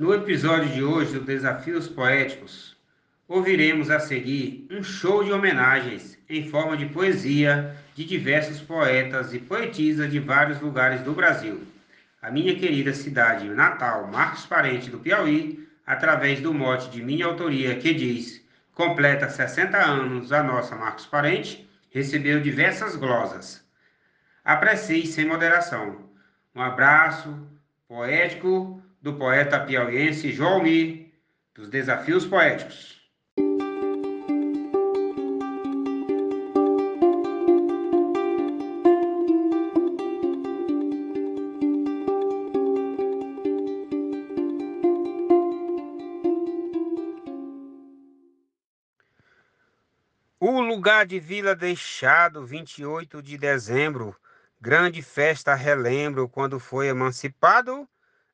No episódio de hoje do Desafios Poéticos, ouviremos a seguir um show de homenagens em forma de poesia de diversos poetas e poetisas de vários lugares do Brasil. A minha querida cidade natal, Marcos Parente do Piauí, através do mote de minha autoria que diz: completa 60 anos a nossa Marcos Parente, recebeu diversas glosas. Aprecie sem moderação. Um abraço poético do poeta piauiense João Mi, dos Desafios Poéticos. O lugar de Vila Deixado, 28 de dezembro, grande festa relembro quando foi emancipado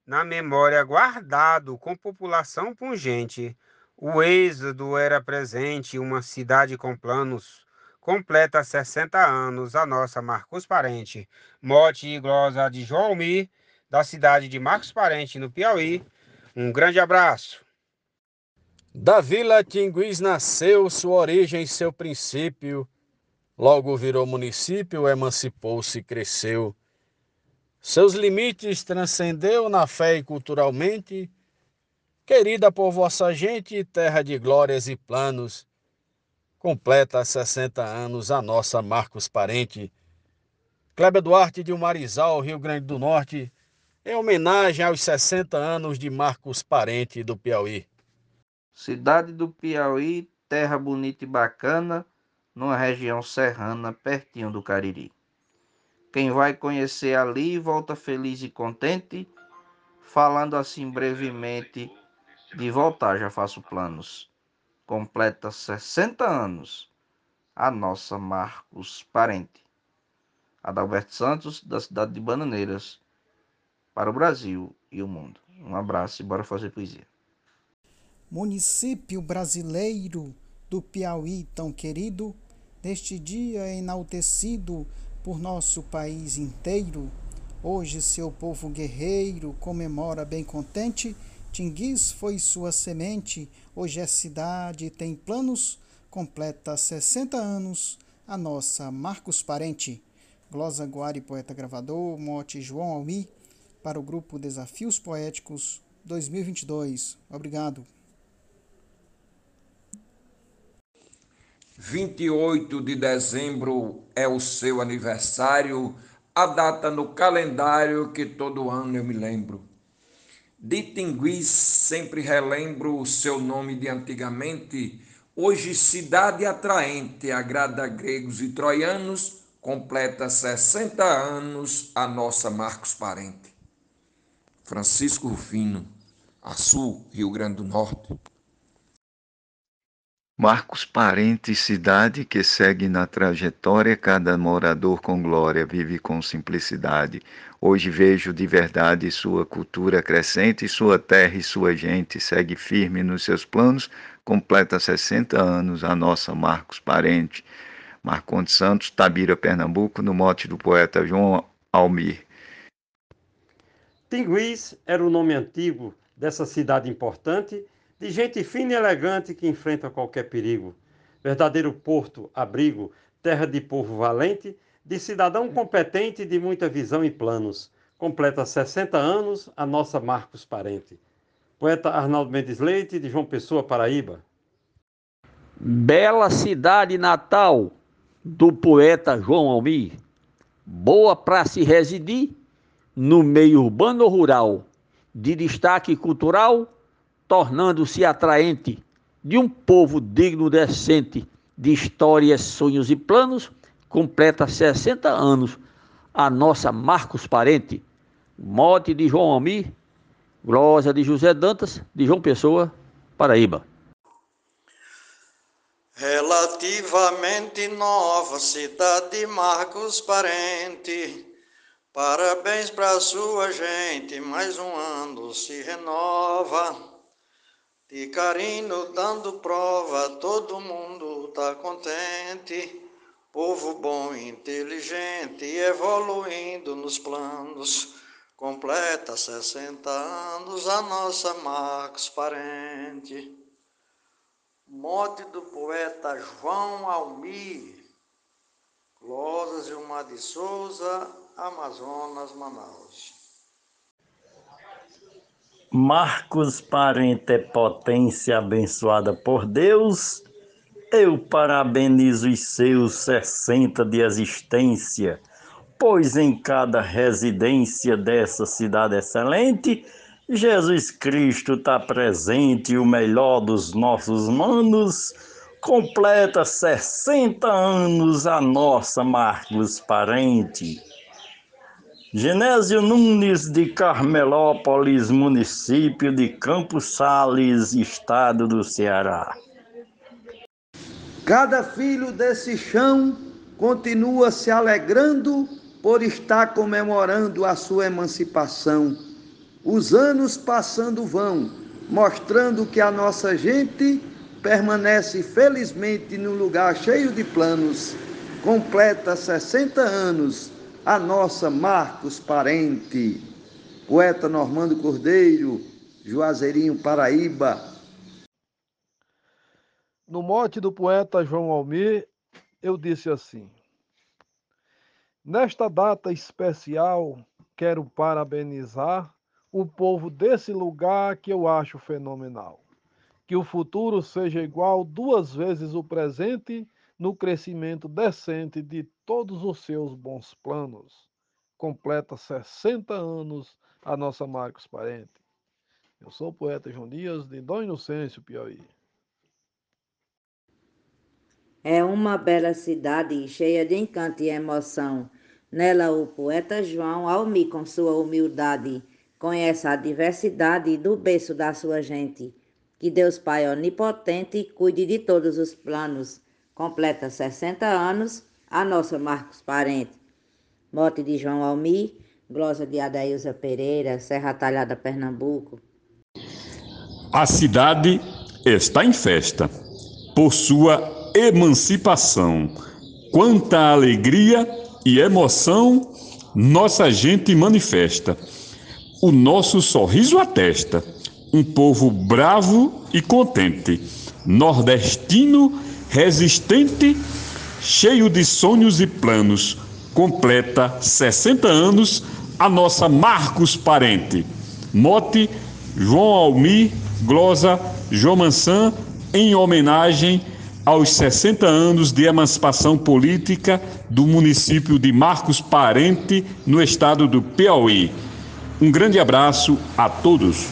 na memória guardado com população pungente. O êxodo era presente, uma cidade com planos. Completa 60 anos a nossa Marcos Parente. Mote e glosa de João Almir, da cidade de Marcos Parente, no Piauí. Um grande abraço. Da Vila Tinguiz nasceu sua origem e seu princípio. Logo virou município, emancipou-se e cresceu. Seus limites transcendeu na fé e culturalmente, querida por vossa gente, terra de glórias e planos. Completa 60 anos a nossa Marcos Parente. Kleber Duarte de Marizal, Rio Grande do Norte, em homenagem aos 60 anos de Marcos Parente do Piauí. Cidade do Piauí, terra bonita e bacana, numa região serrana pertinho do Cariri. Quem vai conhecer ali volta feliz e contente, falando assim brevemente de voltar já faço planos. Completa 60 anos a nossa Marcos Parente. Adalberto Santos, da cidade de Bananeiras, para o Brasil e o mundo. Um abraço e bora fazer poesia. Município brasileiro do Piauí tão querido, neste dia enaltecido por nosso país inteiro. Hoje seu povo guerreiro comemora bem contente. Tinguiz foi sua semente, hoje é cidade, tem planos, completa 60 anos, a nossa Marcos Parente. Glosa Guari, poeta gravador, mote João Almi, para o grupo Desafios Poéticos 2022. Obrigado. 28 de dezembro é o seu aniversário, a data no calendário que todo ano eu me lembro. De Tinguiz sempre relembro o seu nome de antigamente, hoje cidade atraente, agrada gregos e troianos, completa 60 anos a nossa Marcos Parente. Francisco Rufino, Açu, Rio Grande do Norte. Marcos Parente, cidade que segue na trajetória, cada morador com glória vive com simplicidade. Hoje vejo de verdade sua cultura crescente, sua terra e sua gente segue firme nos seus planos, completa 60 anos a nossa Marcos Parente. Marcondes Santos, Tabira, Pernambuco, no mote do poeta João Almir. Tinguiz era o nome antigo dessa cidade importante de gente fina e elegante que enfrenta qualquer perigo. Verdadeiro porto, abrigo, terra de povo valente, de cidadão competente de muita visão e planos. Completa 60 anos a nossa Marcos Parente. Poeta Arnaldo Mendes Leite, de João Pessoa, Paraíba. Bela cidade natal do poeta João Almir, boa para se residir no meio urbano ou rural, de destaque cultural tornando-se atraente de um povo digno, decente, de histórias, sonhos e planos, completa 60 anos a nossa Marcos Parente, mote de João Almir, glosa de José Dantas, de João Pessoa, Paraíba. Relativamente nova cidade Marcos Parente, parabéns para sua gente, mais um ano se renova. De carinho dando prova, todo mundo tá contente. Povo bom, inteligente, evoluindo nos planos. completa 60 anos a nossa Marcos Parente. Mote do poeta João Almir, Losas Gilmar de Souza, Amazonas, Manaus. Marcos Parente potência abençoada por Deus. Eu parabenizo os seus 60 de existência, pois em cada residência dessa cidade excelente, Jesus Cristo está presente, o melhor dos nossos manos completa 60 anos a nossa Marcos Parente. Genésio Nunes de Carmelópolis, município de Campos Sales, estado do Ceará. Cada filho desse chão continua se alegrando por estar comemorando a sua emancipação. Os anos passando vão, mostrando que a nossa gente permanece felizmente num lugar cheio de planos. Completa 60 anos a nossa Marcos Parente. Poeta Normando Cordeiro, Juazeirinho, Paraíba. No mote do poeta João Almir, eu disse assim: Nesta data especial, quero parabenizar o povo desse lugar que eu acho fenomenal que o futuro seja igual duas vezes o presente no crescimento decente de todos os seus bons planos. Completa 60 anos a nossa Marcos Parente. Eu sou o poeta João Dias, de Dom Inocêncio, Piauí. É uma bela cidade cheia de encanto e emoção. Nela o poeta João Almi, com sua humildade, conhece a diversidade do berço da sua gente que Deus Pai Onipotente cuide de todos os planos. Completa 60 anos a nossa Marcos Parente. Morte de João Almi, glosa de Adailza Pereira, Serra Talhada, Pernambuco. A cidade está em festa por sua emancipação. Quanta alegria e emoção nossa gente manifesta. O nosso sorriso atesta um povo bravo e contente, nordestino, resistente, cheio de sonhos e planos, completa 60 anos a nossa Marcos Parente. Mote João Almi, glosa João Mansan, em homenagem aos 60 anos de emancipação política do município de Marcos Parente, no estado do Piauí. Um grande abraço a todos.